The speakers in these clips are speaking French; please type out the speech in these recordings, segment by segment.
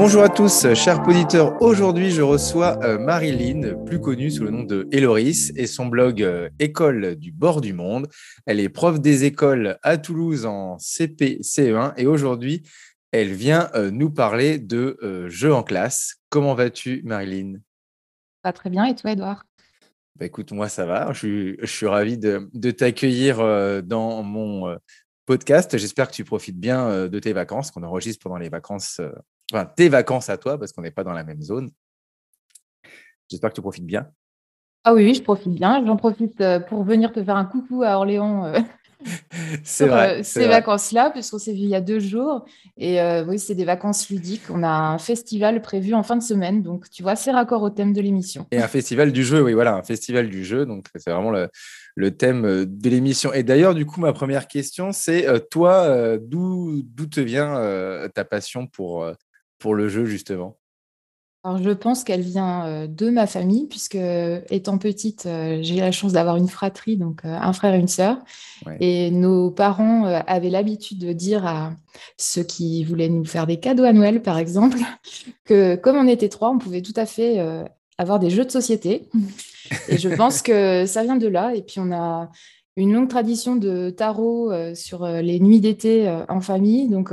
Bonjour à tous, chers auditeurs. Aujourd'hui, je reçois euh, Marilyn, plus connue sous le nom de Eloris, et son blog euh, École du bord du monde. Elle est prof des écoles à Toulouse en CP, CE1, et aujourd'hui, elle vient euh, nous parler de jeux en classe. Comment vas-tu, Marilyn? Pas très bien, et toi, Edouard bah, Écoute, moi, ça va. Je suis, ravi de, de t'accueillir dans mon podcast. J'espère que tu profites bien de tes vacances, qu'on enregistre pendant les vacances enfin, tes vacances à toi, parce qu'on n'est pas dans la même zone. J'espère que tu profites bien. Ah oui, je profite bien. J'en profite euh, pour venir te faire un coucou à Orléans. Euh, c'est vrai. Euh, ces vacances-là, puisqu'on s'est vu il y a deux jours. Et oui, c'est des vacances ludiques. On a un festival prévu en fin de semaine. Donc, tu vois, c'est raccord au thème de l'émission. Et un festival du jeu, oui, voilà, un festival du jeu. Donc, c'est vraiment le, le, thème de l'émission. Et d'ailleurs, du coup, ma première question, c'est toi, d'où te vient ta passion pour, pour le jeu, justement? Alors, je pense qu'elle vient euh, de ma famille, puisque étant petite, euh, j'ai la chance d'avoir une fratrie, donc euh, un frère et une sœur. Et nos parents avaient l'habitude de dire à ceux qui voulaient nous faire des cadeaux à Noël, par exemple, que comme on était trois, on pouvait tout à fait avoir des jeux de société. Et je pense que ça vient de là. Et puis, on a une longue tradition de tarot sur les nuits d'été en famille. Donc,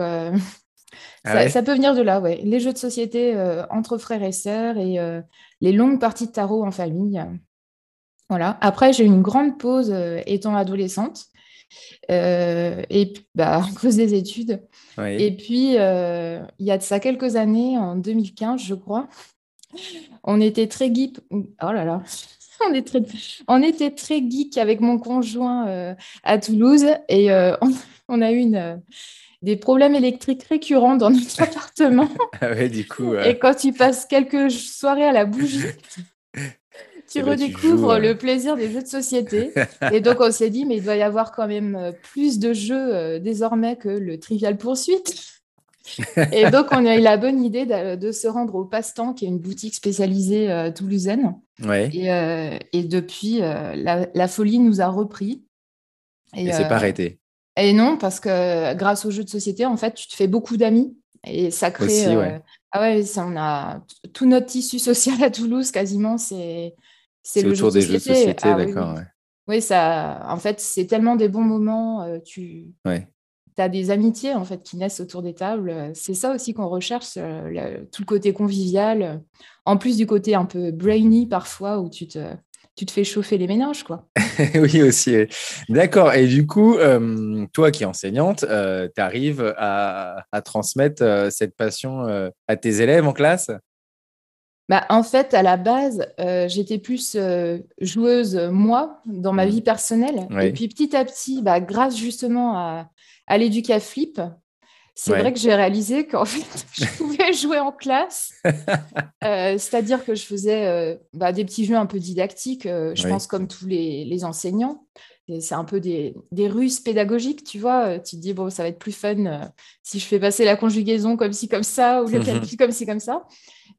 ah ça, peut venir de là, ouais. Les jeux de société euh, entre frères et sœurs et euh, les longues parties de tarot en famille. Voilà. Après, j'ai eu une grande pause euh, étant adolescente. et bah, à cause des études. Et puis, il y a de ça quelques années, en 2015, je crois, on était très geek. Oh là là, on, on était très geek avec mon conjoint à Toulouse et on, on, a eu une, des problèmes électriques récurrents dans notre appartement. ah du coup. Et quand tu passes quelques soirées à la bougie, tu eh ben, redécouvres le plaisir des jeux de société. Et donc, on s'est dit, mais il doit y avoir quand même euh, plus de jeux euh, désormais que le Trivial Poursuite. et donc, on a eu la bonne idée de, se rendre au Passe-Temps, qui est une boutique spécialisée euh, toulousaine. Ouais. Et, depuis, la, folie nous a repris. Et, et c'est pas arrêté. Et non, parce que grâce aux jeux de société, en fait, tu te fais beaucoup d'amis et ça crée. Euh, ah ouais, ça, on a tout notre tissu social à Toulouse quasiment, c'est c'est le autour jeu des société. jeux de société, ah d'accord. Oui, ça, en fait, c'est tellement des bons moments. Euh, tu as des amitiés en fait qui naissent autour des tables. C'est ça aussi qu'on recherche, euh, tout le côté convivial, en plus du côté un peu brainy parfois où tu te tu te fais chauffer les ménages, quoi. oui, aussi. D'accord. Et du coup, euh, toi qui es enseignante, euh, tu arrives à, transmettre euh, cette passion à tes élèves en classe? Bah, en fait, à la base, j'étais plus joueuse, moi, dans ma mmh. vie personnelle. Et puis petit à petit, bah, grâce justement à, à l'éducaflip, c'est vrai que j'ai réalisé qu'en fait, je pouvais jouer en classe. Euh, c'est-à-dire que je faisais euh, bah, des petits jeux un peu didactiques, euh, je pense comme tous les, enseignants. C'est un peu des, des, ruses pédagogiques, tu vois. Tu te dis, bon, ça va être plus fun si je fais passer la conjugaison comme ci, comme ça, ou le calcul comme ci, comme ça.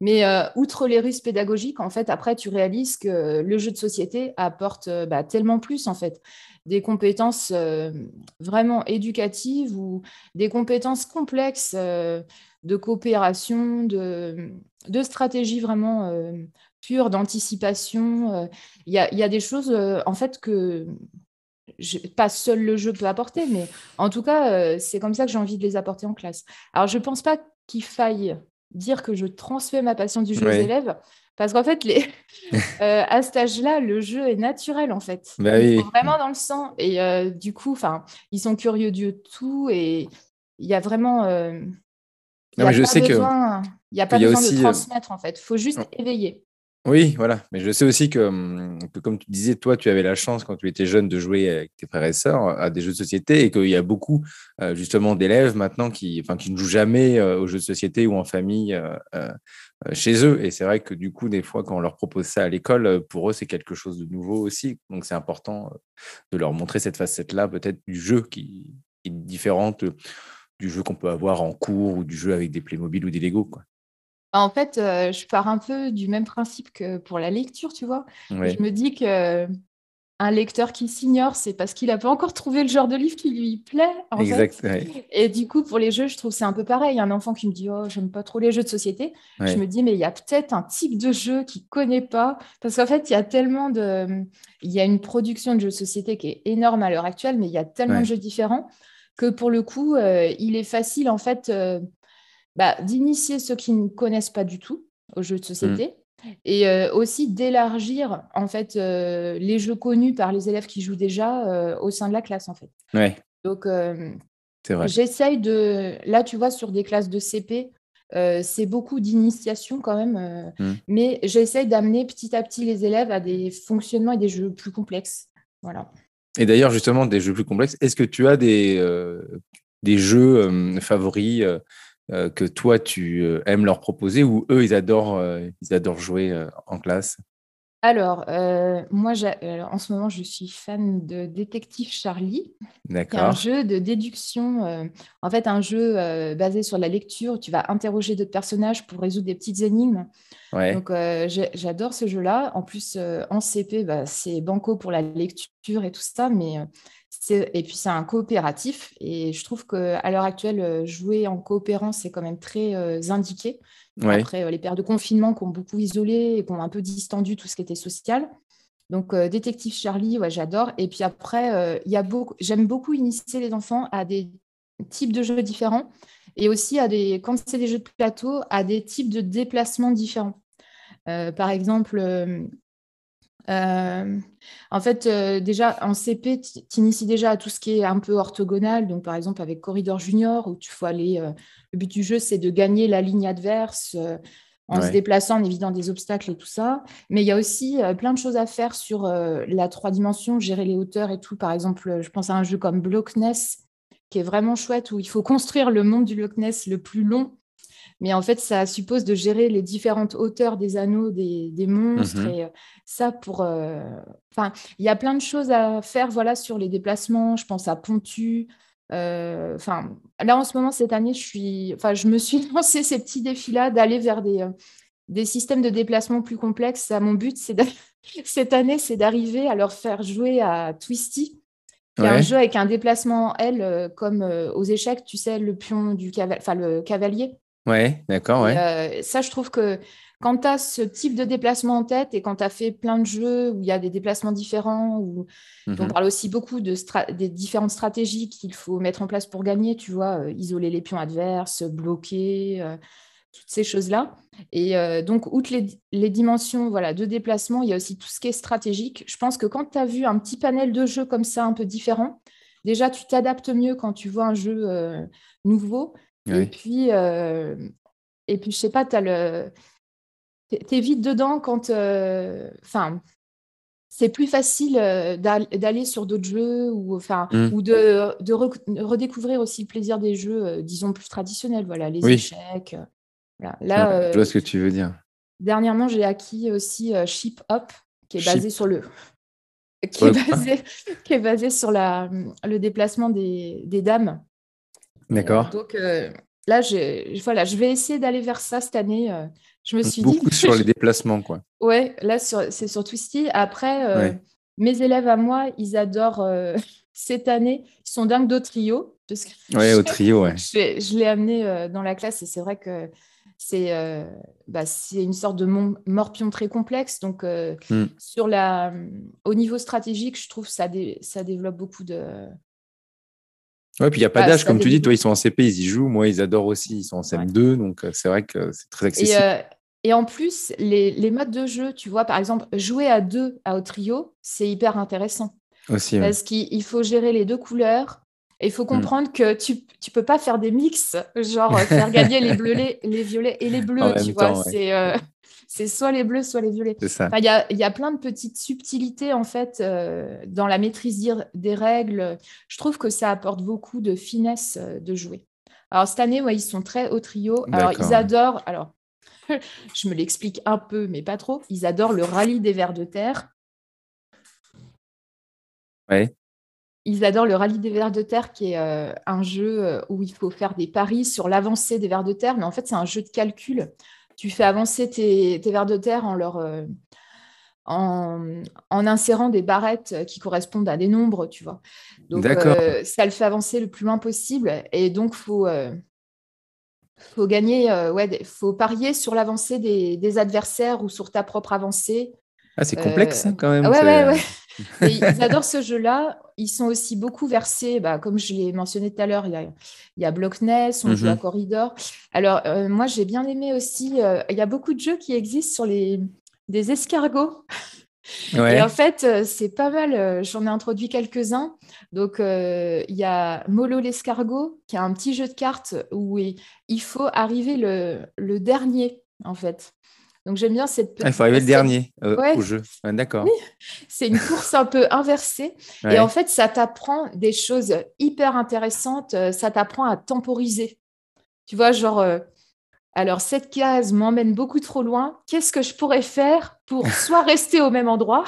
Mais outre les ruses pédagogiques, en fait, après, tu réalises que le jeu de société apporte bah, tellement plus, en fait des compétences euh, vraiment éducatives ou des compétences complexes euh, de coopération, de, de stratégie vraiment euh, pure, d'anticipation. Il y, a, des choses, en fait, que pas seul le jeu peut apporter, mais en tout cas, c'est comme ça que j'ai envie de les apporter en classe. Alors, je ne pense pas qu'il faille dire que je transmets ma passion du jeu aux élèves, parce qu'en fait, les... Euh, à cet âge-là, le jeu est naturel, en fait. Bah ils sont vraiment dans le sang. Et euh, du coup, ils sont curieux de tout. Et il y a vraiment... Euh, non, mais je sais besoin... que... Il n'y a pas besoin de transmettre, en fait. Il faut juste éveiller. Oui, voilà. Mais je sais aussi hum, que, comme tu disais, toi, tu avais la chance quand tu étais jeune de jouer avec tes frères et sœurs à des jeux de société et qu'il y a beaucoup, euh, justement, d'élèves maintenant qui, qui ne jouent jamais euh, aux jeux de société ou en famille euh, chez eux. Et c'est vrai que du coup, des fois, quand on leur propose ça à l'école, pour eux, c'est quelque chose de nouveau aussi. Donc, c'est important de leur montrer cette facette-là, peut-être du jeu qui est différente du jeu qu'on peut avoir en cours ou du jeu avec des Playmobil ou des Lego. En fait, euh, je pars un peu du même principe que pour la lecture, tu vois. Je me dis que un lecteur qui s'ignore, c'est parce qu'il n'a pas encore trouvé le genre de livre qui lui plaît. En exact. Et du coup, pour les jeux, je trouve c'est un peu pareil. Un enfant qui me dit Oh, j'aime pas trop les jeux de société. Je me dis Mais il y a peut-être un type de jeu qu'il ne connaît pas. Parce qu'en fait, il y a tellement de. Il y a une production de jeux de société qui est énorme à l'heure actuelle, mais il y a tellement de jeux différents que pour le coup, euh, il est facile, en fait, euh, bah, d'initier ceux qui ne connaissent pas du tout aux jeux de société. Mm et euh, aussi d'élargir en fait euh, les jeux connus par les élèves qui jouent déjà euh, au sein de la classe en fait. Ouais. Donc j'essaye de là tu vois sur des classes de CP c'est beaucoup d'initiation quand même, mmh. mais j'essaye d'amener petit à petit les élèves à des fonctionnements et des jeux plus complexes. Voilà. Et d'ailleurs, justement, des jeux plus complexes, est-ce que tu as des, des jeux favoris euh, que toi, tu euh, aimes leur proposer ou eux, ils adorent, euh, ils adorent jouer en classe? Alors, moi, en ce moment, je suis fan de Détective Charlie. D'accord. un jeu de déduction. en fait, un jeu basé sur la lecture. Tu vas interroger d'autres personnages pour résoudre des petites énigmes. Ouais. Donc, j'adore ce jeu-là. En plus, en CP, bah, c'est banco pour la lecture et tout ça. Mais et puis c'est un coopératif et je trouve qu'à l'heure actuelle, euh, jouer en coopérant, c'est quand même très euh, indiqué. Après euh, les périodes de confinement qui ont beaucoup isolé et qui ont un peu distendu tout ce qui était social. Donc Détective Charlie, ouais, j'adore. Et puis après, il y a beaucoup, j'aime beaucoup initier les enfants à des types de jeux différents et aussi à des, quand c'est des jeux de plateau, à des types de déplacements différents. par exemple, euh, en fait, euh, déjà, en CP, tu inities déjà à tout ce qui est un peu orthogonal. Donc, par exemple, avec Corridor Junior, où tu faut aller. Euh, le but du jeu, c'est de gagner la ligne adverse en se déplaçant, en évitant des obstacles et tout ça. Mais il y a aussi plein de choses à faire sur la trois dimensions, gérer les hauteurs et tout. Par exemple, je pense à un jeu comme Blockness, qui est vraiment chouette, où il faut construire le monde du Loch Ness le plus long mais en fait, ça suppose de gérer les différentes hauteurs des anneaux, des, monstres. Mhm. Et euh, ça, pour. Euh, enfin, il y a plein de choses à faire voilà, sur les déplacements. Je pense à Pontu. Euh, enfin, là, en ce moment, cette année, je, suis... je me suis lancé ces petits défis-là d'aller vers des, des systèmes de déplacement plus complexes. mon but, c'est cette année, c'est d'arriver à leur faire jouer à Twisty. qui est un jeu avec un déplacement L comme aux échecs, tu sais, le pion du enfin, le cavalier. Ouais, d'accord, ouais. Euh, ça, je trouve que quand tu as ce type de déplacement en tête et quand tu as fait plein de jeux où il y a des déplacements différents, où on mmh parle aussi beaucoup de des différentes stratégies qu'il faut mettre en place pour gagner, tu vois, euh, isoler les pions adverses, bloquer, euh, toutes ces choses-là. Et donc, outre les, les, dimensions voilà, de déplacement, il y a aussi tout ce qui est stratégique. Je pense que quand tu as vu un petit panel de jeux comme ça, un peu différent, déjà, tu t'adaptes mieux quand tu vois un jeu nouveau. Et puis, euh, et puis, je sais pas, tu le... es vite dedans quand. Euh, enfin, c'est plus facile euh, d'aller sur d'autres jeux ou, enfin, mmh. ou de, de, redécouvrir aussi le plaisir des jeux, disons, plus traditionnels, voilà, les échecs. Là, je vois ce que tu veux dire. Dernièrement, j'ai acquis aussi Ship Hop, qui est basé sur le. Qui est, basé, qui est basé sur la, le déplacement des, des dames. D'accord. donc euh, là, voilà, je vais essayer d'aller vers ça cette année. Euh. je me suis Beaucoup dit. Sur les déplacements, quoi. Ouais, là, c'est sur Twisty. Après, euh, mes élèves à moi, ils adorent cette année. Ils sont dingues de trio. Oui, au trio, ouais. Je, l'ai amené dans la classe et c'est vrai que c'est bah, une sorte de morpion très complexe. Donc, hmm. sur la, au niveau stratégique, je trouve que ça, ça développe beaucoup de, Ouais, puis il n'y a pas bah, d'âge, comme tu dis, toi, ils sont en CP, ils y jouent. Moi, ils adorent aussi, ils sont en CM2, donc euh, c'est vrai que c'est très accessible. Euh, et, en plus, les, les, modes de jeu, tu vois, par exemple, jouer à deux à au trio, c'est hyper intéressant. Aussi, Parce qu'il faut gérer les deux couleurs. Et il faut hmm. comprendre que tu ne peux pas faire des mix, genre faire gagner les bleus, les, les, violets et les bleus, tu vois. C'est euh, c'est soit les bleus, soit les violets. Il y, a, y, a, plein de petites subtilités en fait euh, dans la maîtrise des règles. Je trouve que ça apporte beaucoup de finesse euh, de jouer. Alors cette année, ouais, ils sont très au trio. Alors ils adorent. Alors je me l'explique un peu, mais pas trop. Ils adorent le rallye des vers de terre. Ouais. Ils adorent le rallye des vers de terre, qui est euh, un jeu où il faut faire des paris sur l'avancée des vers de terre, mais en fait, c'est un jeu de calcul tu fais avancer tes, vers de terre en leur, euh, en, insérant des barrettes qui correspondent à des nombres, tu vois. Donc, ça le fait avancer le plus loin possible. Et donc, il faut, faut gagner, ouais, faut parier sur l'avancée des, adversaires ou sur ta propre avancée. Ah, c'est complexe hein, quand même. Ouais, ouais, ouais. Ils adorent ce jeu-là. Ils sont aussi beaucoup versés, bah, comme je l'ai mentionné tout à l'heure, il y a, il y a Blockness, on joue à mhm. Corridor. Alors, euh, moi, j'ai bien aimé aussi, euh, il y a beaucoup de jeux qui existent sur les, des escargots. Et en fait, euh, c'est pas mal. J'en ai introduit quelques-uns. Donc, il y a Molo l'escargot, qui est un petit jeu de cartes où il faut arriver le, le dernier, en fait. Donc j'aime bien cette petite. Ah, il faut arriver le dernier euh, au jeu. D'accord. C'est une course un peu inversée. Et en fait, ça t'apprend des choses hyper intéressantes. Euh, ça t'apprend à temporiser. Tu vois, genre, euh, alors cette case m'emmène beaucoup trop loin. Qu'est-ce que je pourrais faire pour soit rester au même endroit,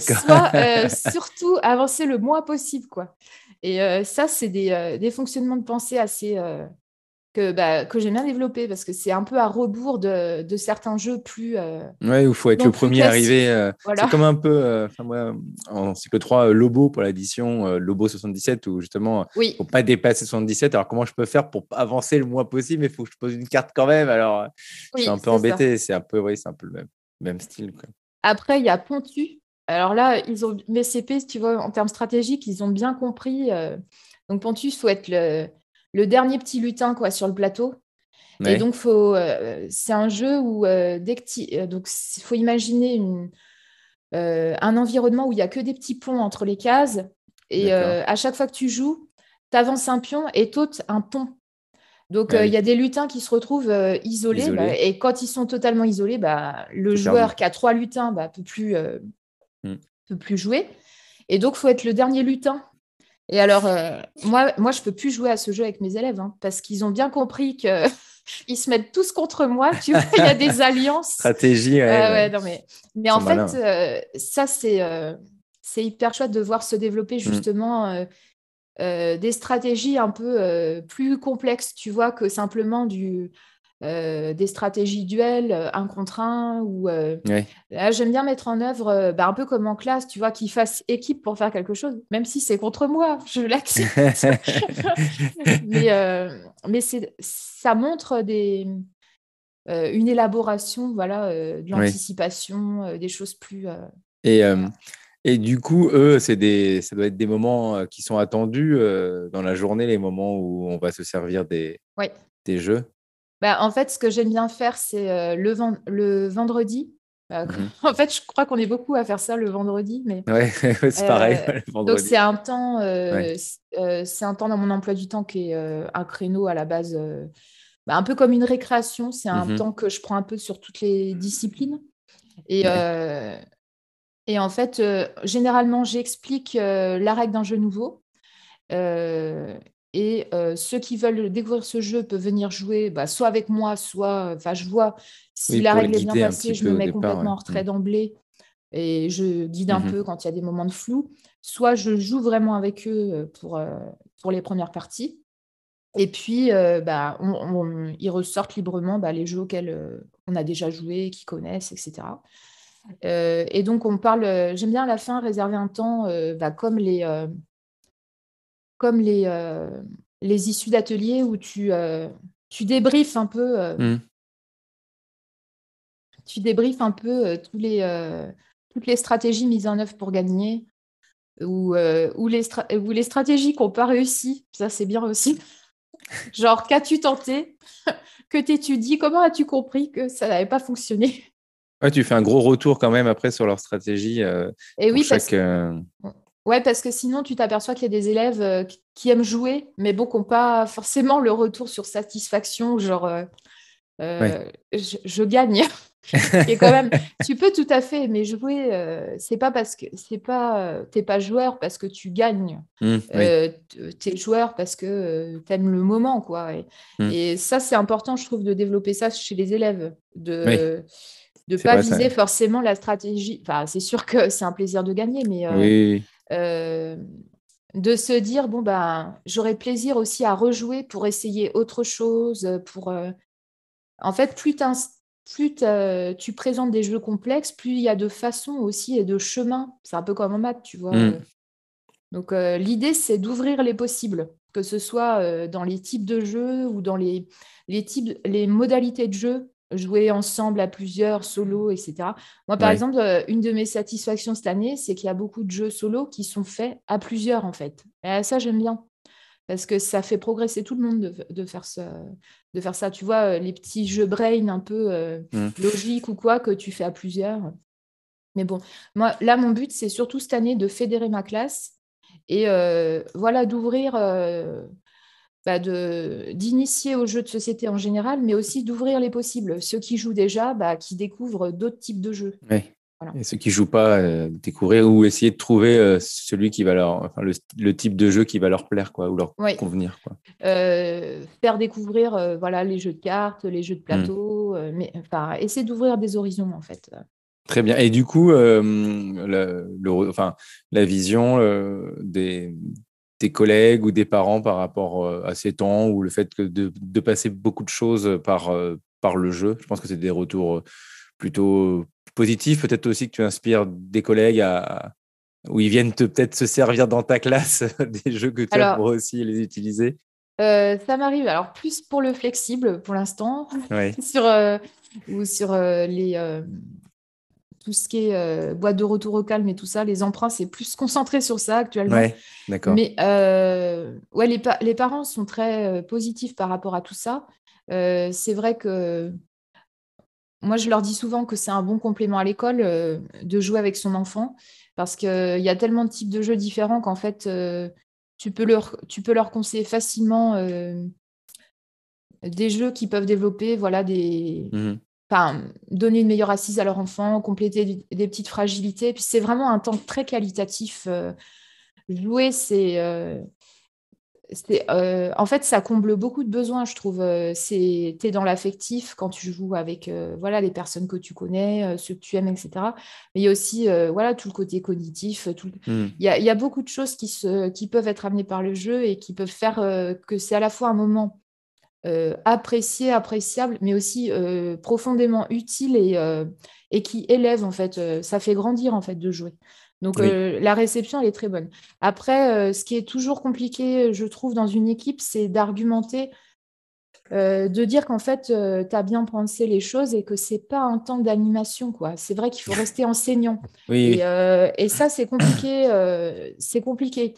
soit surtout avancer le moins possible, quoi. Et ça, c'est des, des, fonctionnements de pensée assez, que, bah, que j'aime bien développer parce que c'est un peu à rebours de, de certains jeux plus. Euh, ouais, où il faut être le premier arrivé. Euh, c'est comme un peu, euh, en cycle 3, Lobo pour l'édition Lobo 77, où justement, il ne faut pas dépasser 77. Alors, comment je peux faire pour avancer le moins possible Mais il faut que je pose une carte quand même. Alors, je suis un peu embêté. C'est un peu, oui, c'est un peu le même, même style. Quoi. Après, il y a Pontu. Alors là, ils ont, mes CP, tu vois, en termes stratégiques, ils ont bien compris. donc, Pontu, il faut être le le dernier petit lutin quoi, sur le plateau. Et donc, euh, c'est un jeu où, euh, dès que euh, donc, il faut imaginer un environnement où il n'y a que des petits ponts entre les cases. Et à chaque fois que tu joues, tu avances un pion et t'ôtes un pont. Donc, il y a des lutins qui se retrouvent isolés. Bah, et quand ils sont totalement isolés, bah, le joueur qui a trois lutins ne bah, peut, plus, hmm. peut plus jouer. Et donc, il faut être le dernier lutin et alors, euh, moi, moi, je peux plus jouer à ce jeu avec mes élèves hein, parce qu'ils ont bien compris que ils se mettent tous contre moi. Tu vois, il y a des alliances. Stratégie. Ouais, non, mais mais en fait, euh, ça c'est euh, c'est hyper chouette de voir se développer mm. justement des stratégies un peu plus complexes. Tu vois que simplement du des stratégies duels, euh, un contre un. Ou, euh, J'aime bien mettre en œuvre, bah, un peu comme en classe, tu vois, qu'ils fassent équipe pour faire quelque chose, même si c'est contre moi, je l'accepte. mais mais ça montre des, une élaboration, voilà, de l'anticipation, des choses plus. Et, et du coup, eux, des, ça doit être des moments qui sont attendus dans la journée, les moments où on va se servir des, des jeux? Bah, en fait, ce que j'aime bien faire, c'est euh, le, le, vendredi. Euh, mhm. En fait, je crois qu'on est beaucoup à faire ça le vendredi. Mais, ouais, c'est pareil. Euh, donc, c'est un, temps, c'est un temps dans mon emploi du temps qui est un créneau à la base, bah, un peu comme une récréation. C'est un mhm. temps que je prends un peu sur toutes les disciplines. Et, et en fait, généralement, j'explique la règle d'un jeu nouveau. Et euh, ceux qui veulent découvrir ce jeu peuvent venir jouer bah, soit avec moi, soit. Enfin, je vois si la règle est bien passée, je me mets complètement en retrait mm. d'emblée et je guide un mm-hmm. peu quand il y a des moments de flou. Soit je joue vraiment avec eux euh, pour, euh, pour les premières parties. Et puis, bah, ils ressortent librement bah, les jeux auxquels on a déjà joué, qu'ils connaissent, etc. et donc, on parle. J'aime bien à la fin réserver un temps, bah, comme les comme les, euh, les issues d'ateliers où tu, euh, tu débriefes un peu. Euh, mmh. Tu débriefes un peu tous les, toutes les stratégies mises en œuvre pour gagner ou, ou, les, ou les stratégies qui n'ont pas réussi. Ça, c'est bien aussi. Genre, qu'as-tu tenté? Que t'étudies? Comment as-tu compris que ça n'avait pas fonctionné? Ouais, Tu fais un gros retour quand même après sur leur stratégie. Et oui, parce que... Ouais, parce que sinon, tu t'aperçois qu'il y a des élèves euh, qui aiment jouer, mais bon, qui n'ont pas forcément le retour sur satisfaction, genre euh, euh, je, gagne. Et quand même, tu peux tout à fait aimer jouer. c'est pas parce que c'est pas, t'es pas joueur parce que tu gagnes. Mmh, tu es joueur parce que tu aimes le moment, quoi. Mmh. Et, ça, c'est important, je trouve, de développer ça chez les élèves, de de pas viser forcément la stratégie. Enfin, c'est sûr que c'est un plaisir de gagner, mais oui. Euh, de se dire bon ben j'aurais plaisir aussi à rejouer pour essayer autre chose pour euh, en fait plus plus tu présentes des jeux complexes, plus il y a de façons aussi et de chemins. C'est un peu comme en maths, tu vois. Mmh. Donc l'idée, c'est d'ouvrir les possibles, que ce soit dans les types de jeux ou dans les, les, types, les modalités de jeu, jouer ensemble à plusieurs, solo, etc. Moi, par exemple, une de mes satisfactions cette année, c'est qu'il y a beaucoup de jeux solo qui sont faits à plusieurs, en fait. Et ça, j'aime bien parce que ça fait progresser tout le monde de, faire, ça, de faire ça. Tu vois, les petits jeux brain un peu euh, mmh. logiques ou quoi que tu fais à plusieurs. Mais bon, moi, là, mon but, c'est surtout cette année de fédérer ma classe et euh, voilà, d'ouvrir, euh, bah, d'initier aux jeux de société en général, mais aussi d'ouvrir les possibles. Ceux qui jouent déjà, bah, qui découvrent d'autres types de jeux. Et ceux qui jouent pas, euh, découvrir ou essayer de trouver euh, celui qui va leur, enfin, le, type de jeu qui va leur plaire, quoi, ou leur convenir, quoi. Euh, faire découvrir, voilà, les jeux de cartes, les jeux de hmm. plateau, mais enfin, essayer d'ouvrir des horizons, en fait. Très bien. Et du coup, le, enfin, la vision des, des collègues ou des parents par rapport à ces temps ou le fait que de, de passer beaucoup de choses par, par le jeu, je pense que c'est des retours plutôt positif, peut-être aussi que tu inspires des collègues à, où ils viennent peut-être se servir dans ta classe des jeux que tu as pour aussi les utiliser. Euh, Ça m'arrive, alors plus pour le flexible pour l'instant, sur, euh, ou sur euh, les, tout ce qui est boîte de retour au calme et tout ça, les emprunts, c'est plus concentré sur ça actuellement. Ouais, d'accord. Mais ouais, les, les, parents sont très positifs par rapport à tout ça. c'est vrai que moi, je leur dis souvent que c'est un bon complément à l'école euh, de jouer avec son enfant parce qu'il euh, y a tellement de types de jeux différents qu'en fait, euh, tu, peux leur, tu peux leur conseiller facilement des jeux qui peuvent développer, voilà, des. Mmh enfin, donner une meilleure assise à leur enfant, compléter des, petites fragilités. Puis c'est vraiment un temps très qualitatif. jouer, c'est euh, en fait, ça comble beaucoup de besoins, je trouve. Euh, tu es dans l'affectif quand tu joues avec euh, voilà, les personnes que tu connais, ceux que tu aimes, etc. Mais il y a aussi voilà, tout le côté cognitif. Hmm. Il, y a, il, y a, beaucoup de choses qui, se, qui peuvent être amenées par le jeu et qui peuvent faire que c'est à la fois un moment apprécié, appréciable, mais aussi profondément utile et, et qui élève, en fait. ça fait grandir, en fait, de jouer. Donc euh, la réception, elle est très bonne. Après, euh, ce qui est toujours compliqué, je trouve, dans une équipe, c'est d'argumenter, euh, de dire qu'en fait, tu as bien pensé les choses et que c'est pas un temps d'animation. quoi. C'est vrai qu'il faut rester enseignant. et, ça, c'est compliqué. c'est compliqué.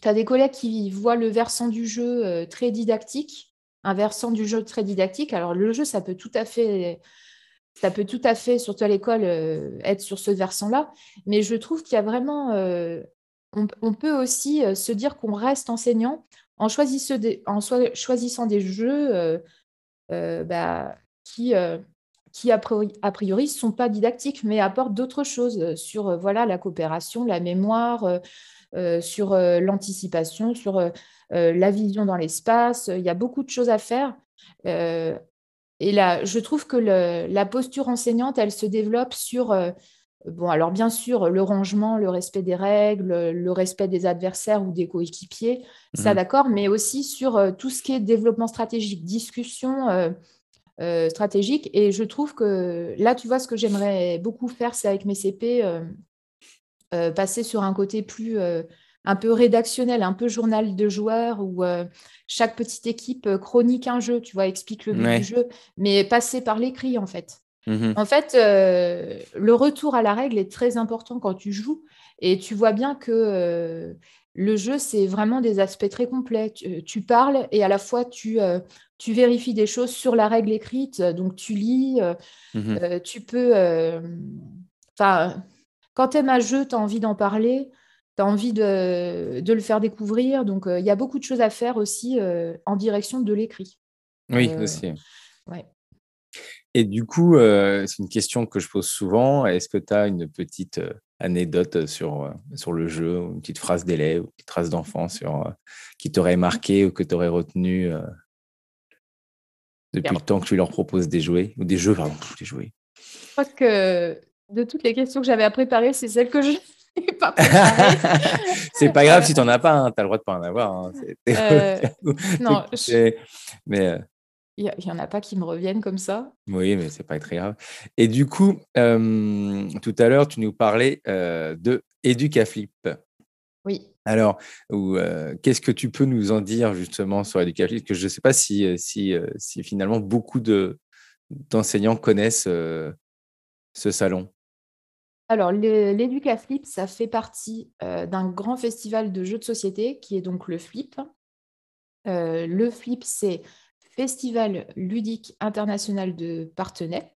Tu as, des collègues qui voient le versant du jeu très didactique, un versant du jeu très didactique. Alors le jeu, ça peut tout à fait ça peut tout à fait, surtout à l'école, euh, être sur ce versant-là. Mais je trouve qu'il y a vraiment. Euh, on, peut aussi euh, se dire qu'on reste enseignant en choisissant des, en choisissant des jeux bah, qui, qui, a priori, ne sont pas didactiques, mais apportent d'autres choses sur voilà, la coopération, la mémoire, sur l'anticipation, sur la vision dans l'espace. Il y a beaucoup de choses à faire. Et là, je trouve que la posture enseignante, elle se développe sur, euh, bon, alors bien sûr, le rangement, le respect des règles, le respect des adversaires ou des coéquipiers, ça mhm. d'accord, mais aussi sur euh, tout ce qui est développement stratégique, discussion euh, stratégique. Et je trouve que là, tu vois, ce que j'aimerais beaucoup faire, c'est avec mes CP, passer sur un côté plus un peu rédactionnel, un peu journal de joueurs où euh, chaque petite équipe euh, chronique un jeu, tu vois, explique le but du jeu, mais passer par l'écrit en fait. Mmh en fait, euh, le retour à la règle est très important quand tu joues et tu vois bien que le jeu, c'est vraiment des aspects très complets. Tu, parles et à la fois tu, tu vérifies des choses sur la règle écrite, donc tu lis, mmh tu peux... Enfin, quand tu aimes un jeu, tu as envie d'en parler tu as envie de, le faire découvrir. Donc, euh, il y a beaucoup de choses à faire aussi euh, en direction de l'écrit. Oui, euh, aussi. Et du coup, c'est une question que je pose souvent. Est-ce que tu as une petite anecdote sur, sur le jeu, une petite phrase d'élève, une petite phrase d'enfant sur, qui t'aurait marqué ou que tu aurais retenu depuis le temps que tu leur proposes des jouets, ou des jeux, pardon, des jouets? Je crois que de toutes les questions que j'avais à préparer, c'est celle que je c'est pas grave si tu n'en as pas, hein. tu as le droit de pas en avoir. Hein. Euh, non, mais, euh, Il n'y en a pas qui me reviennent comme ça. Oui, mais c'est pas très grave. Et du coup, tout à l'heure, tu nous parlais de Educaflip. Oui. Alors, qu'est-ce que tu peux nous en dire justement sur Educaflip? Que je ne sais pas si, si, si, finalement beaucoup d'enseignants connaissent ce salon. Alors, l'Educaflip, ça fait partie d'un grand festival de jeux de société qui est donc le Flip. le Flip, c'est Festival ludique international de Partenay.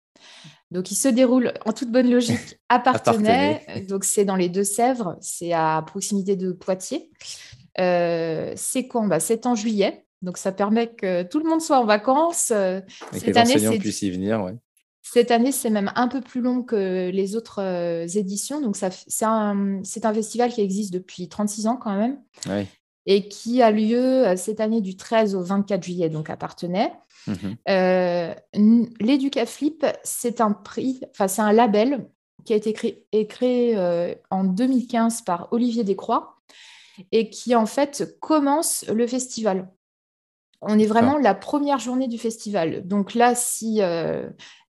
Donc, il se déroule en toute bonne logique à Partenay. Donc, c'est dans les Deux-Sèvres, c'est à proximité de Poitiers. Euh, c'est quand? Bah, C'est en juillet. Donc, ça permet que tout le monde soit en vacances. Euh, cette année, c'est... puissent y venir, Cette année, c'est même un peu plus long que les autres euh, éditions. Donc, c'est, un, festival qui existe depuis 36 ans quand même. Oui et qui a lieu euh, cette année du 13 au 24 juillet, donc à Partenay. Mhm. Euh, L'Educaflip, c'est un prix, enfin c'est un label qui a été créé, créé euh, en 2015 par Olivier Descroix et qui en fait commence le festival. On est vraiment la première journée du festival. Donc là, si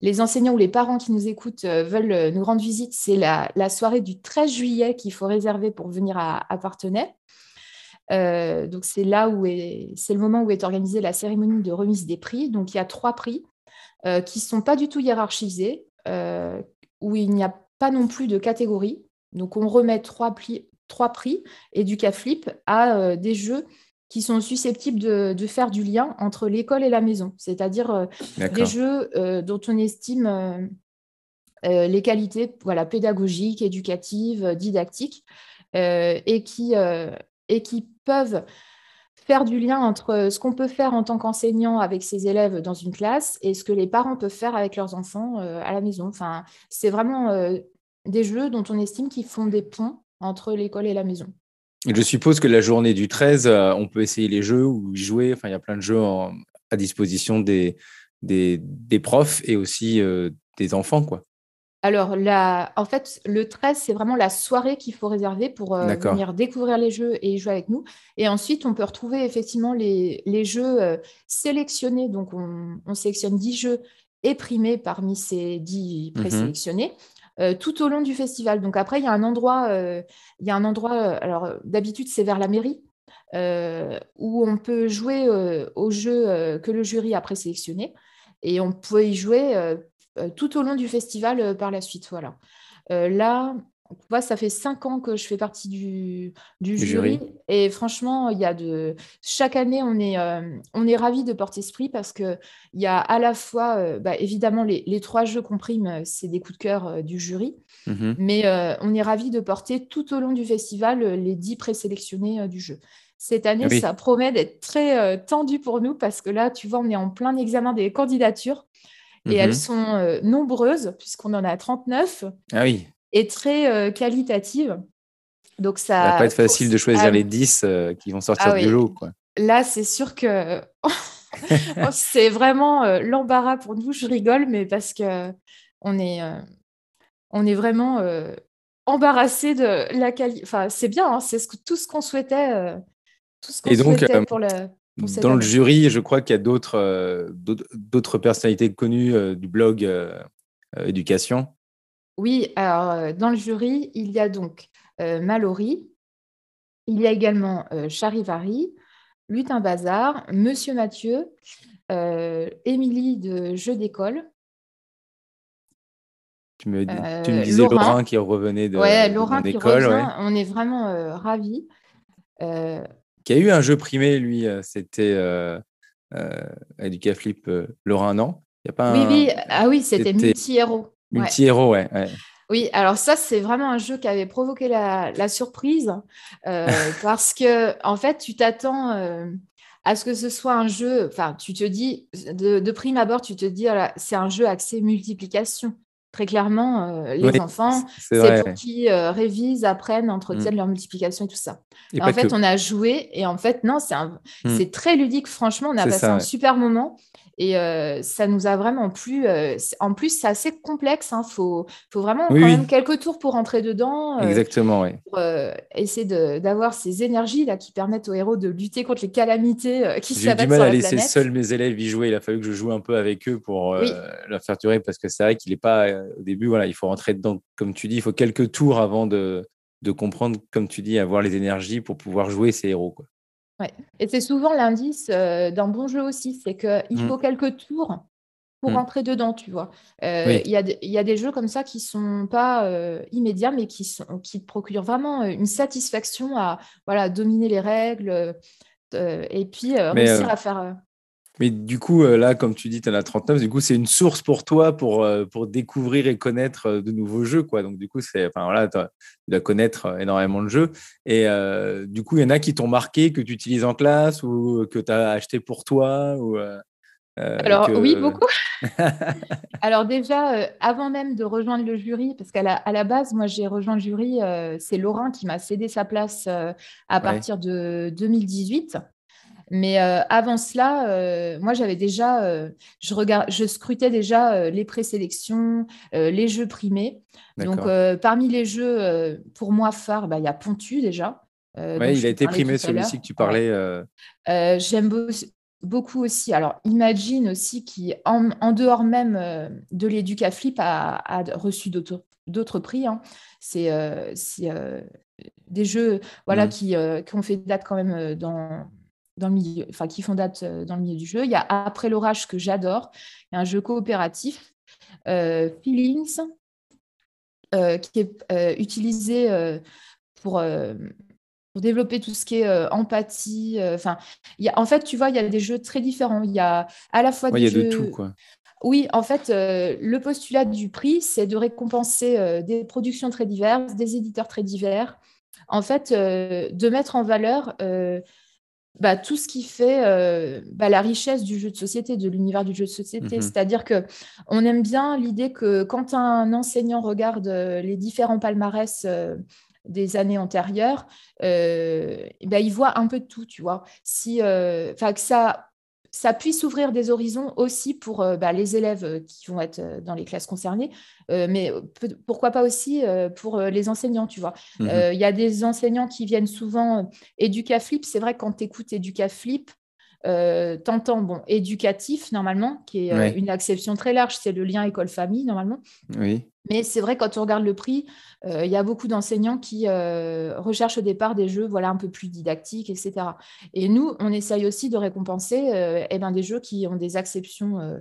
les enseignants ou les parents qui nous écoutent veulent nous rendre visite, c'est la, soirée du 13 juillet qu'il faut réserver pour venir à, à Partenay. Euh, donc c'est là où est, c'est le moment où est organisée la cérémonie de remise des prix. Donc il y a trois prix euh, qui ne sont pas du tout hiérarchisés, euh, où il n'y a pas non plus de catégorie. Donc on remet trois, prix, trois prix et du flip à des jeux qui sont susceptibles de, faire du lien entre l'école et la maison, c'est-à-dire des jeux dont on estime les qualités voilà, pédagogiques, éducatives, didactiques, et qui et qui peuvent faire du lien entre ce qu'on peut faire en tant qu'enseignant avec ses élèves dans une classe et ce que les parents peuvent faire avec leurs enfants euh, à la maison. Enfin, c'est vraiment euh, des jeux dont on estime qu'ils font des ponts entre l'école et la maison. Je suppose que la journée du 13, euh, on peut essayer les jeux ou y jouer. Enfin, il y a plein de jeux à disposition des, des, des, profs et aussi des enfants, quoi. Alors, en fait, le 13, c'est vraiment la soirée qu'il faut réserver pour euh, venir découvrir les jeux et jouer avec nous. Et ensuite, on peut retrouver effectivement les, jeux euh, sélectionnés. Donc, on, sélectionne 10 jeux et primés parmi ces 10 mmh présélectionnés. Euh, tout au long du festival. Donc après, il y a un endroit, il y a un endroit. alors d'habitude, c'est vers la mairie où on peut jouer aux jeux que le jury a présélectionnés et on peut y jouer euh, tout au long du festival euh, par la suite. Voilà. Euh, là, ça fait cinq ans que je fais partie du, jury, et franchement, il y a de chaque année, on est on est ravi de porter ce prix parce que il y a à la fois, bah, évidemment, les, trois jeux qu'on prime, c'est des coups de cœur du jury, mmh mais on est ravi de porter tout au long du festival les dix présélectionnés du jeu. Cette année, ça promet d'être très tendu pour nous parce que là, tu vois, on est en plein examen des candidatures. Et elles mhm. sont euh, nombreuses, puisqu'on en a 39. Ah oui. Et très euh, qualitatives. Donc ça. Ça va pas être facile de choisir ah les 10 euh, qui vont sortir ah du lot. Quoi. Là, c'est sûr que c'est vraiment l'embarras pour nous. Je rigole, mais parce que on est, on est vraiment embarrassé de la qualité. Enfin, c'est bien, hein, c'est ce tout ce qu'on souhaitait. tout ce qu'on souhaitait pour le dans le jury, je crois qu'il y a d'autres euh, d'autres personnalités connues euh, du blog euh, éducation. Oui, alors dans le jury, il y a donc Mallory, il y a également Charivari, Lutin Bazar, Monsieur Mathieu, Émilie de Jeux d'école. Tu me, tu me disais Laurent, qui revenait de, ouais, Laurent qui revient, On est vraiment ravis. Qui a eu un jeu primé, lui, euh, c'était euh, euh, Educaflip euh, Lorrain, non? Il y a pas Oui, oui, ah oui, c'était Multi-Héros. Multi-Héros, ouais. Oui, alors ça, c'est vraiment un jeu qui avait provoqué la, surprise parce que, en fait, tu t'attends à ce que ce soit un jeu, enfin, tu te dis, de, prime abord, tu te dis, c'est un jeu axé multiplication. Très clairement, euh, les enfants, c'est pour qu'ils euh, révisent, apprennent, entretiennent mm. leur multiplication et tout ça. en fait, on a joué et en fait, non, c'est mm. très ludique. Franchement, on a passé un super moment. Et ça nous a vraiment plu. en plus, c'est assez complexe. Il hein. faut, faut, vraiment quand même quelques tours pour rentrer dedans. Exactement, oui. Pour essayer d'avoir ces énergies là, qui permettent aux héros de lutter contre les calamités qui s'abattent J'ai du mal à laisser seuls mes élèves y jouer. Il a fallu que je joue un peu avec eux pour leur faire durer parce que c'est vrai qu'il n'est pas au début. Voilà, il faut rentrer dedans, comme tu dis, il faut quelques tours avant de, de comprendre, comme tu dis, avoir les énergies pour pouvoir jouer ces héros. Quoi. Et c'est souvent l'indice euh, d'un bon jeu aussi, c'est qu'il mmh. faut quelques tours pour mmh. rentrer dedans, tu vois. Euh, il y, a des jeux comme ça qui ne sont pas euh, immédiats, mais qui, sont, qui te procurent vraiment une satisfaction à voilà, dominer les règles et puis réussir à faire... Mais du coup, euh, là, comme tu dis, tu en as 39, du coup, c'est une source pour toi pour, euh, pour découvrir et connaître euh, de nouveaux jeux. Quoi. Donc, du coup, c'est, enfin, voilà, tu dois connaître énormément de jeux. Et du coup, il y en a qui t'ont marqué, que tu utilises en classe ou que tu as acheté pour toi ou, Alors, oui, beaucoup. Alors, déjà, avant même de rejoindre le jury, parce qu'à la, à la base, moi, j'ai rejoint le jury, c'est Laurent qui m'a cédé sa place à partir de 2018. Mais euh, avant cela, euh, moi, j'avais déjà, euh, je, regard, je scrutais déjà les présélections, les jeux primés. Donc, parmi les jeux, pour moi, phares, bah, il y a Pontu déjà. oui, il a été primé celui-ci que tu parlais. J'aime beaucoup aussi. Alors, Imagine aussi, qui, en, dehors même de l'Educaflip, a, a reçu d'autres prix. Hein. C'est des jeux voilà, mmh. qui, qui, ont fait date quand même dans dans le milieu, enfin qui font date euh, dans le milieu du jeu. Il y a Après l'orage que j'adore, un jeu coopératif, euh, Feelings, euh, qui est utilisé pour, pour développer tout ce qui est empathie. Enfin, il y a, en fait, tu vois, il y a des jeux très différents. Il y a à la fois des il y a de tout, quoi. Oui, en fait, le postulat du prix, c'est de récompenser des productions très diverses, des éditeurs très divers. En fait, de mettre en valeur bah, tout ce qui fait euh, bah, la richesse du jeu de société, de l'univers du jeu de société. Mhm. C'est-à-dire que on aime bien l'idée que quand un enseignant regarde euh, les différents palmarès euh, des années antérieures, bah, il voit un peu de tout, tu vois. Si, que ça ça puisse ouvrir des horizons aussi pour euh, bah, les élèves euh, qui vont être euh, dans les classes concernées, mais pourquoi pas aussi pour les enseignants, tu vois. Mmh il y a des enseignants qui viennent souvent Educaflip. C'est vrai que quand tu écoutes Educaflip, euh, t'entends, bon, éducatif, normalement, qui est une acception très large, c'est le lien école-famille, normalement. Oui. Mais c'est vrai, quand on regarde le prix, il y a beaucoup d'enseignants qui recherchent au départ des jeux voilà, un peu plus didactiques, etc. Et nous, on essaye aussi de récompenser eh ben, des jeux qui ont des acceptions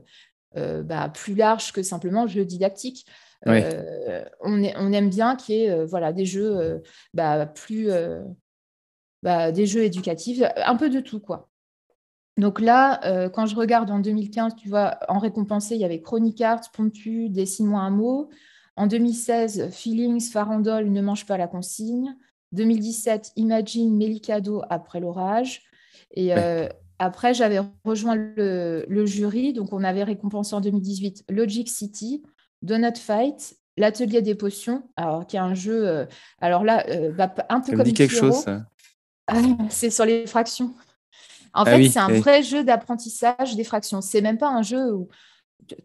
bah, plus larges que simplement jeux didactiques. on, on, aime bien qu'il y ait voilà, des jeux bah, plus... Bah, des jeux éducatifs, un peu de tout, quoi. Donc là, quand je regarde en 2015, tu vois, en récompensé, il y avait Chronic Arts, Pontu, Dessine-moi un mot. En 2016, Feelings, Farandole, Ne mange pas la consigne. 2017, Imagine, Mélicado, Après l'orage. Et euh, après, j'avais rejoint le, jury. Donc, on avait récompensé en 2018 Logic City, Donut Fight, L'Atelier des potions, alors, qui est un jeu. Euh, alors là, euh, bah, un peu ça comme. Me dit quelque chose, ça. c'est sur les fractions. En ah fait, c'est un vrai jeu d'apprentissage des fractions. C'est même pas un jeu où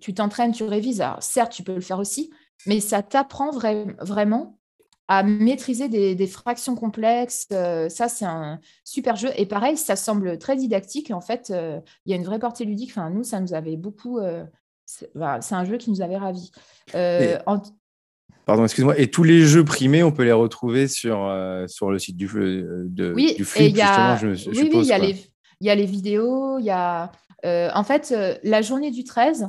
tu t'entraînes, tu révises. Alors, certes, tu peux le faire aussi, mais ça t'apprend vraiment à maîtriser des, fractions complexes. Euh, ça, c'est un super jeu. Et pareil, ça semble très didactique. En fait, euh, il y a une vraie portée ludique. Enfin, nous, ça nous avait beaucoup. Euh, c'est un jeu qui nous avait ravis. Pardon, excuse-moi. Et tous les jeux primés, on peut les retrouver sur, sur le site du, de, oui, du Flip, justement, je, oui, oui, il y a les, il y a les vidéos, il y a. en fait, la journée du 13,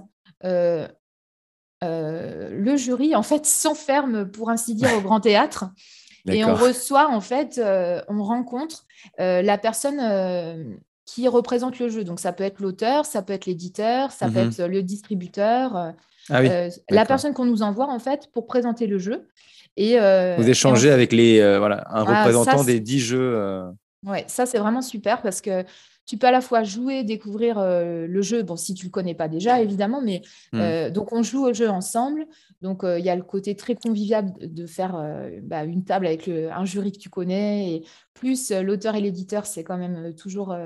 euh, le jury en fait s'enferme pour ainsi dire au grand théâtre et on reçoit en fait, euh, on rencontre euh, la personne qui représente le jeu. Donc ça peut être l'auteur, ça peut être l'éditeur, ça peut mhm. être le distributeur, ah la personne qu'on nous envoie en fait pour présenter le jeu. Et, Vous échangez avec les voilà un ah, représentant des dix jeux. Ouais, ça c'est vraiment super parce que tu peux à la fois jouer, découvrir euh, le jeu, bon, si tu ne le connais pas déjà, évidemment, mais mmh. euh, donc on joue au jeu ensemble. Donc euh, il y a le côté très convivial de faire bah, une table avec un jury que tu connais, et plus l'auteur et l'éditeur, c'est quand même toujours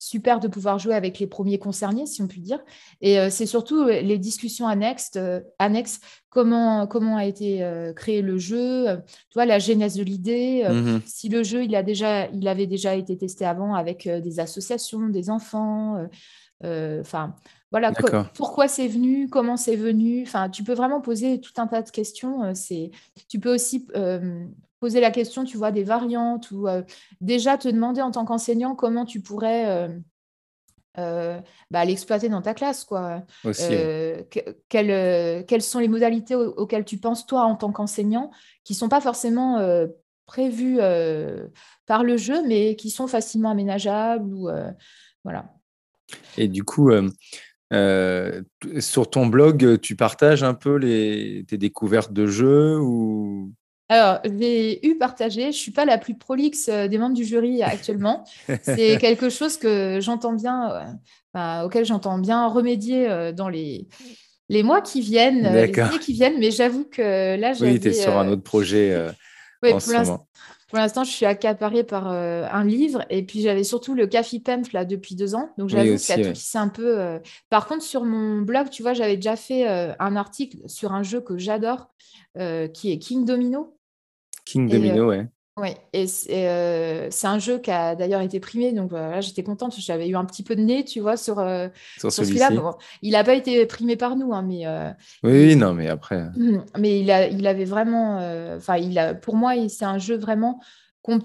super de pouvoir jouer avec les premiers concernés, si on peut dire. Et c'est surtout les discussions annexes, annexes comment, comment a été créé le jeu, tu vois, la genèse de l'idée, mmh si le jeu il, a déjà, il avait déjà été testé avant avec des associations, des enfants. Enfin, voilà, pourquoi c'est venu, comment c'est venu. Enfin, tu peux vraiment poser tout un tas de questions. C'est, tu peux aussi poser la question, tu vois, des variantes ou euh, déjà te demander en tant qu'enseignant comment tu pourrais euh, euh, bah, l'exploiter dans ta classe. Quoi. quelles, sont les modalités auxquelles tu penses, toi, en tant qu'enseignant, qui ne sont pas forcément prévues par le jeu, mais qui sont facilement aménageables ou, voilà. Et du coup, sur ton blog, tu partages un peu les, tes découvertes de jeux ou alors, j'ai eu partagé. Je ne suis pas la plus prolixe euh, des membres du jury actuellement. C'est quelque chose que j'entends bien, euh, auquel j'entends bien remédier euh, dans les, les mois qui viennent, les années qui viennent. Mais j'avoue que là, j'ai. Oui, tu es sur un autre projet oui, en ce moment. Pour l'instant, je suis accaparée par un livre et puis j'avais surtout le Café Penf là depuis deux ans. Donc j'avoue oui, que c'est un peu. Par contre, sur mon blog, tu vois, j'avais déjà fait un article sur un jeu que j'adore qui est King Domino. King Domino, ouais. Oui, et c'est un jeu qui a d'ailleurs été primé, donc voilà, j'étais contente, j'avais eu un petit peu de nez, tu vois, sur, sur, celui-là. il n'a pas été primé par nous, hein, mais... oui, non, mais après... Mmh, mais il, a, il avait vraiment... Enfin, il a, pour moi, c'est un jeu vraiment qu'on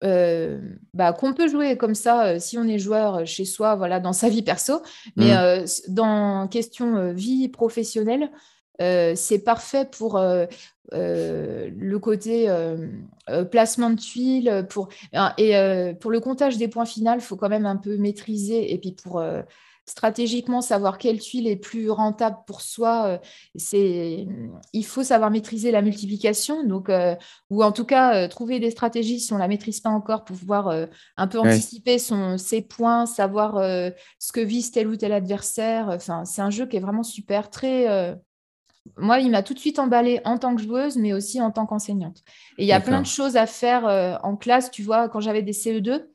bah, qu'on peut jouer comme ça si on est joueur chez soi, voilà, dans sa vie perso, mais mmh. dans question vie professionnelle, c'est parfait pour le côté placement de tuiles. Pour, et pour le comptage des points finaux, il faut quand même un peu maîtriser. Et puis pour stratégiquement savoir quelle tuile est plus rentable pour soi, c'est il faut savoir maîtriser la multiplication. Donc, ou en tout cas, trouver des stratégies si on ne la maîtrise pas encore pour pouvoir un peu anticiper son, ses points, savoir ce que vise tel ou tel adversaire. Enfin, c'est un jeu qui est vraiment super, très moi, il m'a tout de suite emballée en tant que joueuse, mais aussi en tant qu'enseignante. Et il y a plein de choses à faire euh, en classe. Tu vois, quand j'avais des CE2,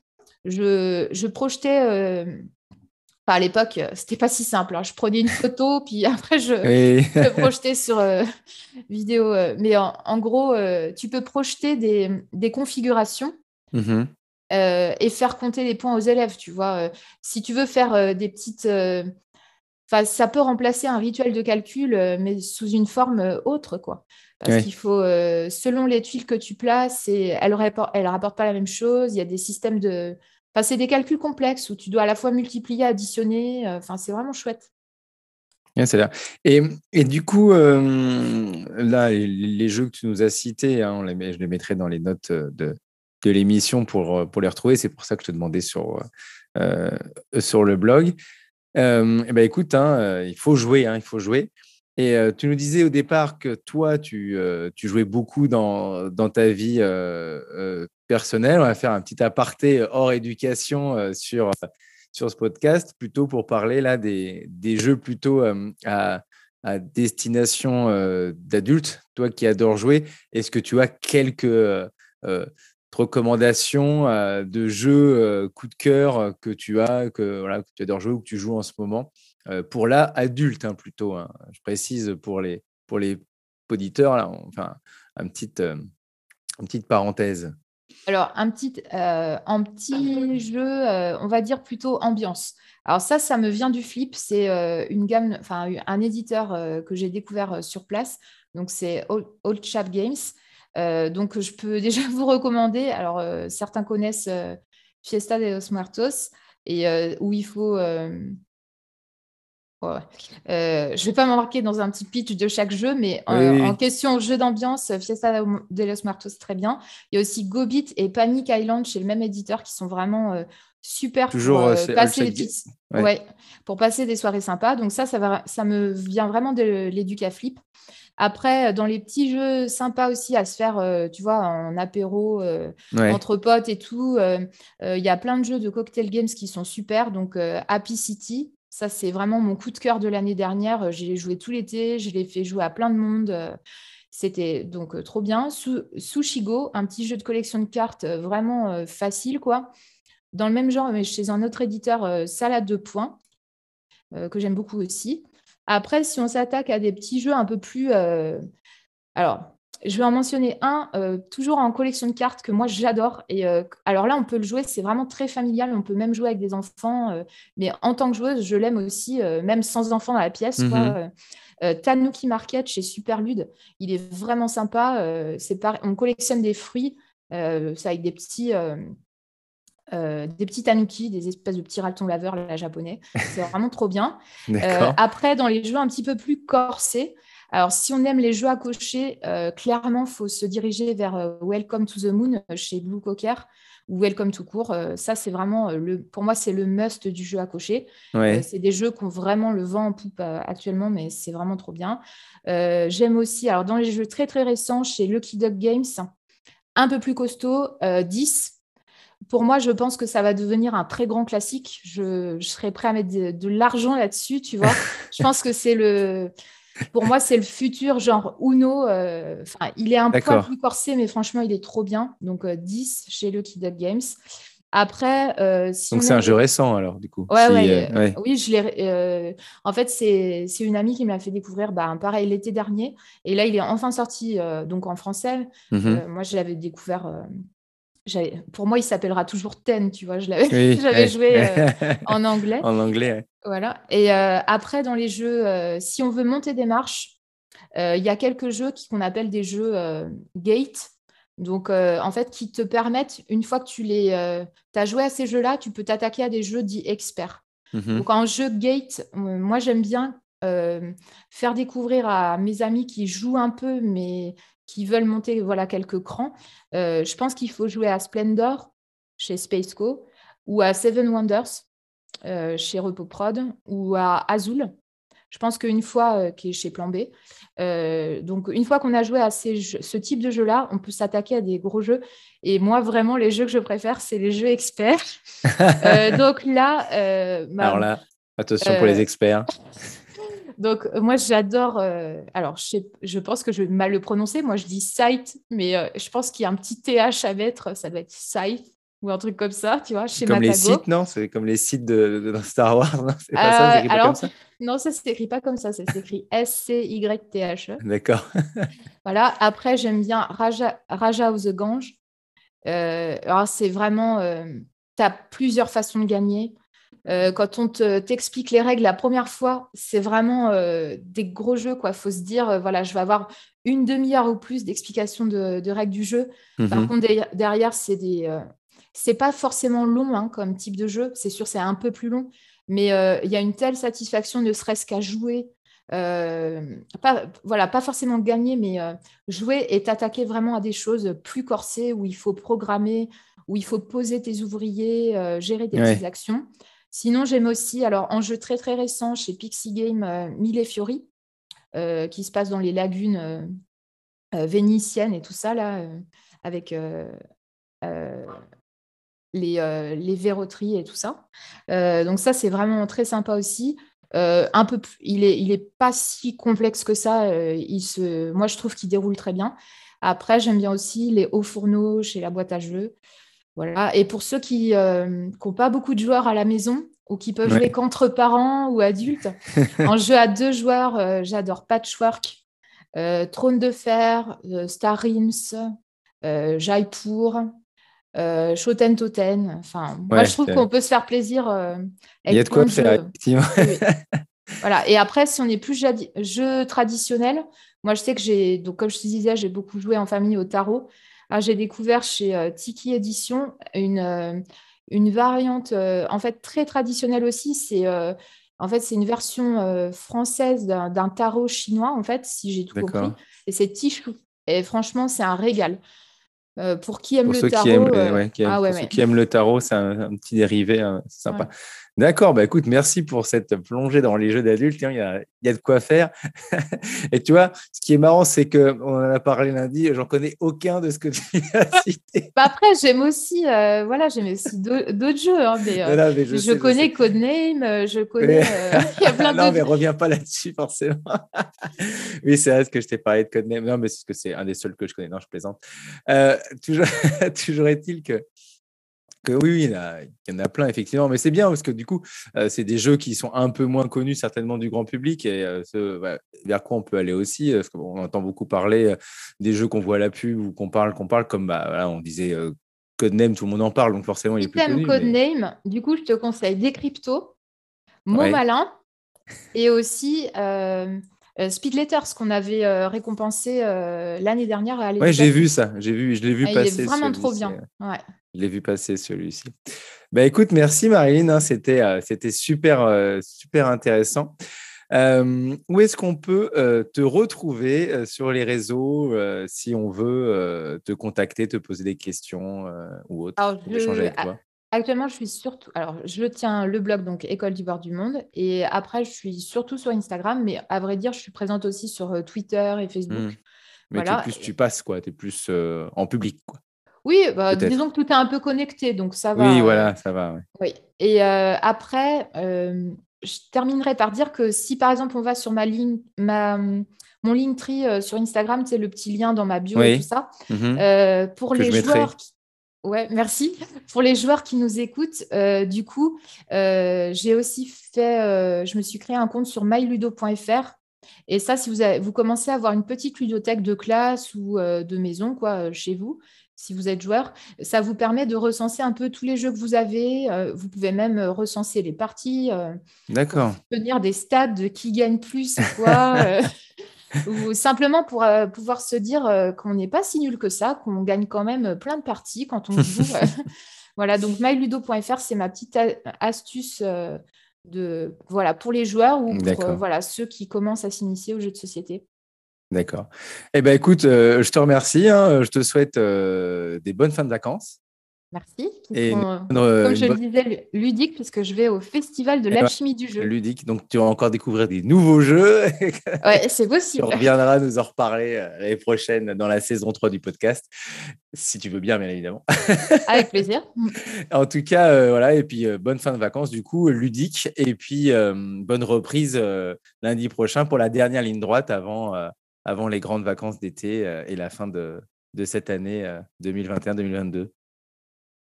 je, projetais. Euh, à l'époque, c'était pas si simple. Hein. Je prenais une photo, puis après, je, projetais sur euh, vidéo. Mais en, gros, tu peux projeter des, configurations. Mmh et faire compter les points aux élèves, tu vois. si tu veux faire des petites ça peut remplacer un rituel de calcul, euh, mais sous une forme euh, autre, quoi. Parce qu'il faut, euh, selon les tuiles que tu places, et elles ne rapportent pas la même chose. Il y a des systèmes de. Enfin, c'est des calculs complexes où tu dois à la fois multiplier, additionner. Enfin, c'est vraiment chouette. c'est Et, et, du coup, là, les, jeux que tu nous as cités, hein, on les je les mettrai dans les notes de, de l'émission pour, pour les retrouver. C'est pour ça que je te demandais sur, sur le blog eh ben écoute, hein, il faut jouer, hein, il faut jouer. Et tu nous disais au départ que toi, tu, jouais beaucoup dans, ta vie personnelle. On va faire un petit aparté hors éducation sur, ce podcast, plutôt pour parler là des, des jeux plutôt à, à, destination d'adultes. Toi qui adores jouer, est-ce que tu as quelques recommandations euh, de jeux euh, coup de cœur euh, que tu as, que, voilà, que tu adores jouer ou que tu joues en ce moment Pour là, adulte hein, plutôt. Hein. Je précise pour les, pour les auditeurs, là, enfin, une petite parenthèse. Alors, un petit, un petit jeu, on va dire plutôt ambiance. Alors ça, ça me vient du flip. C'est une gamme, enfin un éditeur que j'ai découvert sur place. Donc c'est Old Chap Games. Euh, donc, je peux déjà vous recommander. Alors, euh, certains connaissent euh, Fiesta de los Muertos, et où il faut. je ne vais pas m'embarquer dans un petit pitch de chaque jeu, mais en question jeu d'ambiance, Fiesta de los Muertos, très bien. Il y a aussi Gobit et Panic Island chez le même éditeur qui sont vraiment super Toujours, pour passer pour passer des soirées sympas. Donc ça, ça, va, ça me vient vraiment de l'Educaflip. Après, dans les petits jeux sympas aussi à se faire, euh, tu vois, en apéro, euh, entre potes et tout, euh, il y a plein de jeux de cocktail games qui sont super. Donc, Happy City, ça, c'est vraiment mon coup de cœur de l'année dernière. J'ai joué tout l'été, je l'ai fait jouer à plein de monde. C'était donc trop bien. Sushigo, un petit jeu de collection de cartes vraiment facile, quoi. dans le même genre, mais chez un autre éditeur, Salade de points, que j'aime beaucoup aussi. Après, si on s'attaque à des petits jeux un peu plus... alors, je vais en mentionner un, euh, toujours en collection de cartes, que moi j'adore. Et euh, alors là, on peut le jouer, c'est vraiment très familial. On peut même jouer avec des enfants. Euh, mais en tant que joueuse, je l'aime aussi, même sans enfants dans la pièce. Mhm. Tanuki Market chez Superlude, il est vraiment sympa. c'est On collectionne des fruits, c'est avec des petits. Des petits tanuki, des espèces de petits ratons laveurs la japonais. C'est vraiment trop bien. après, dans les jeux un petit peu plus corsés, alors, si on aime les jeux à cocher, euh, clairement, il faut se diriger vers euh, Welcome to the Moon euh, chez Blue Cocker ou Welcome to Court. ça, c'est vraiment, le, pour moi, c'est le must du jeu à cocher. c'est des jeux qui ont vraiment le vent en poupe actuellement, mais c'est vraiment trop bien. J'aime aussi, alors dans les jeux très très récents, chez Lucky Duck Games, un peu plus costaud, 10 pour moi, je pense que ça va devenir un très grand classique. Je, serais prêt à mettre de l'argent là-dessus, tu vois. je pense que c'est le, pour moi, c'est le futur genre Uno. Euh, il est un peu plus corsé, mais franchement, il est trop bien. Donc, 10 euh, chez Lucky Duck Games. Après, euh, donc c'est un jeu récent alors du coup. Ouais, Oui, je l'ai. en fait, c'est une amie qui me l'a fait découvrir. Bah, pareil l'été dernier, et là il est enfin sorti donc en français. Mhm. moi, je l'avais découvert pour moi, il s'appellera toujours Ten, tu vois. Je l'avais joué euh, en anglais. En anglais, Voilà. Et euh, après, dans les jeux, euh, si on veut monter des marches, il y a quelques jeux qu'on appelle des jeux gate. Donc, en fait, qui te permettent, une fois que tu les as joué à ces jeux-là, tu peux t'attaquer à des jeux dits experts. Mhm. Donc, en jeu gate, moi, j'aime bien faire découvrir à mes amis qui jouent un peu, mais qui veulent monter voilà, quelques crans, euh, je pense qu'il faut jouer à Splendor chez Spaceco ou à Seven Wonders euh, chez RepoProd ou à Azul. Je pense qu'une fois, euh, qui est chez Plan B, donc une fois qu'on a joué à ce type de jeu-là, on peut s'attaquer à des gros jeux. Et moi, vraiment, les jeux que je préfère, c'est les jeux experts. donc là, alors là, attention pour les experts. Donc, euh, moi, j'adore. Euh, alors, je, je, pense que je vais mal le prononcer. Moi, je dis site, mais euh, je pense qu'il y a un petit TH à mettre. Ça doit être site ou un truc comme ça, tu vois, chez Comme les sites, non? C'est comme les sites de, Star Wars, non? C'est pas ça, alors, comme ça? Non, ça s'écrit pas comme ça. Ça s'écrit S-C-Y-T-H. E. D'accord. voilà. Après, j'aime bien Raja, Raja of the Gange. alors, c'est vraiment. tu as plusieurs façons de gagner. Euh, quand on t'explique les règles la première fois, c'est vraiment euh, des gros jeux. Il faut se dire, euh, voilà, je vais avoir une demi-heure ou plus d'explication de, règles du jeu. Par mhm. contre, derrière, c'est des, c'est pas forcément long hein, comme type de jeu. C'est sûr, c'est un peu plus long, mais il y a une telle satisfaction, ne serait-ce qu'à jouer. pas, voilà, pas forcément gagner, mais jouer et t'attaquer vraiment à des choses plus corsées où il faut programmer, où il faut poser tes ouvriers, gérer des petites actions. Sinon, j'aime aussi, alors en jeu très très récent chez Pixie Game, euh, Mille Fiori, euh, qui se passe dans les lagunes euh, vénitiennes et tout ça, là, avec les, verroteries et tout ça. donc ça, c'est vraiment très sympa aussi. un peu, il est, il est pas si complexe que ça. il moi, je trouve qu'il déroule très bien. Après, j'aime bien aussi les hauts fourneaux chez la boîte à jeux. Voilà. Et pour ceux qui n'ont euh, pas beaucoup de joueurs à la maison ou qui peuvent jouer qu'entre parents ou adultes, en jeu à deux joueurs, euh, j'adore Patchwork, euh, Trône de Fer, Star Rims, Jaipur, Shoten Toten. Enfin, moi, je trouve qu'on peut se faire plaisir. Il y a de quoi faire, effectivement. voilà. Et après, si on est plus jeu traditionnel, moi, je sais que j'ai, donc comme je te disais, j'ai beaucoup joué en famille au tarot. Ah, j'ai découvert chez euh, Tiki Édition une, euh, une variante euh, en fait très traditionnelle aussi. C'est en fait c'est une version française d'un tarot chinois en fait, si j'ai tout compris. Et c'est Tichou. Et franchement, c'est un régal. pour qui aime le tarot, qui aiment, ah qui aiment le tarot, c'est un, petit dérivé, hein, c'est sympa. D'accord, bah écoute, merci pour cette plongée dans les jeux d'adultes. Il y, a, de quoi faire. Et tu vois, ce qui est marrant, c'est qu'on en a parlé lundi, j'en connais aucun de ce que tu as cité. Bah, après, j'aime aussi, euh, voilà, j'aime aussi d'autres jeux. Hein, euh, mais, je, connais Codename, euh, je connais. il y a plein non, mais reviens pas là-dessus, forcément. oui, c'est vrai que je t'ai parlé de Codename. Non, mais c'est que c'est un des seuls que je connais. Non, je plaisante. toujours, toujours est-il que oui, oui, il y, en a, plein, effectivement. Mais c'est bien parce que du coup, euh, c'est des jeux qui sont un peu moins connus, certainement, du grand public et euh, vers quoi on peut aller aussi. Parce qu'on entend beaucoup parler euh, des jeux qu'on voit à la pub ou qu'on parle, qu'on parle, comme bah, on disait Codename, tout le monde en parle, donc forcément, il est plus connu. Codename, du coup, je te conseille Decrypto, Mot Malin et aussi. Speed Letters qu'on avait récompensé l'année dernière à Oui, j'ai vu ça, j'ai vu, je l'ai vu passer. Il est vraiment trop bien. Ouais. Je l'ai vu passer celui-ci. Bah, écoute, merci Marilyn, hein, c'était euh, c'était super, euh, super intéressant. Euh, où est-ce qu'on peut te retrouver sur les réseaux si on veut te contacter, te poser des questions ou autre, alors, échanger avec toi? Actuellement, je suis surtout. Alors, je tiens le blog, donc École du bord du monde. Et après, je suis surtout sur Instagram. Mais à vrai dire, je suis présente aussi sur Twitter et Facebook. Mmh. Mais plus, tu passes, quoi. Tu es plus en public, quoi. Oui, bah, disons que tout est un peu connecté, donc ça va. Oui, voilà, ça va. Oui. Et euh, après, euh, je terminerai par dire que si par exemple on va sur ma ligne, ma, mon Linktree euh, sur Instagram, c'est le petit lien dans ma bio et tout ça. Mmh pour les joueurs. Ouais, merci. Pour les joueurs qui nous écoutent, du coup, j'ai aussi fait, je me suis créé un compte sur myludo.fr. Et ça, si vous, avez, vous commencez à avoir une petite ludothèque de classe ou de maison quoi, chez vous, si vous êtes joueur. Ça vous permet de recenser un peu tous les jeux que vous avez. Euh, vous pouvez même euh, recenser les parties. Euh, D'accord. Tenir des stats de qui gagne plus, quoi. ou simplement pour pouvoir se dire qu'on n'est pas si nul que ça, qu'on gagne quand même plein de parties quand on joue. voilà, donc myludo.fr, c'est ma petite astuce de, voilà, pour les joueurs ou pour voilà, ceux qui commencent à s'initier aux jeux de société. D'accord. Eh bien, écoute, euh, je te remercie. Hein. je te souhaite euh, des bonnes fins de vacances. Merci. Et euh, comme je le disais, ludique, puisque je vais au Festival de l'alchimie du jeu. Ludique, donc tu vas encore découvrir des nouveaux jeux. Oui, c'est possible. tu reviendras nous en reparler l'année prochaine dans la saison 3 du podcast, si tu veux bien, bien évidemment. Avec plaisir. en tout cas, voilà, et puis bonne fin de vacances, du coup, ludique, et puis bonne reprise lundi prochain pour la dernière ligne droite avant avant les grandes vacances d'été euh, et la fin de, de cette année 2021-2022.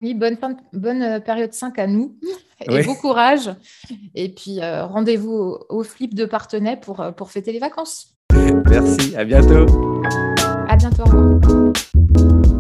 Euh, oui, bonne, bonne euh, période 5 à nous et bon courage. Et puis rendez-vous au, flip de Partenay pour, pour fêter les vacances. Merci, à bientôt. À bientôt, au revoir.